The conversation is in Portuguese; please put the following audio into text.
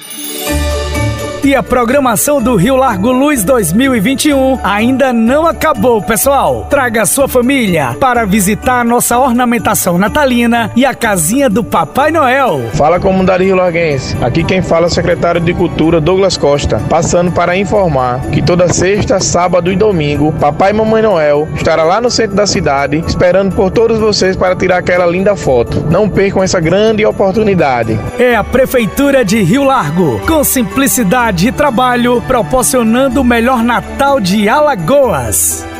Yeah. E a programação do Rio Largo Luz 2021 ainda não acabou, pessoal. Traga sua família para visitar nossa ornamentação natalina e a casinha do Papai Noel. Fala comunidade Rio Larguense. Aqui quem fala é o secretário de Cultura Douglas Costa, passando para informar que toda sexta, sábado e domingo, Papai e Mamãe Noel estará lá no centro da cidade, esperando por todos vocês para tirar aquela linda foto. Não percam essa grande oportunidade. É a prefeitura de Rio Largo, com simplicidade de trabalho, proporcionando o melhor Natal de Alagoas.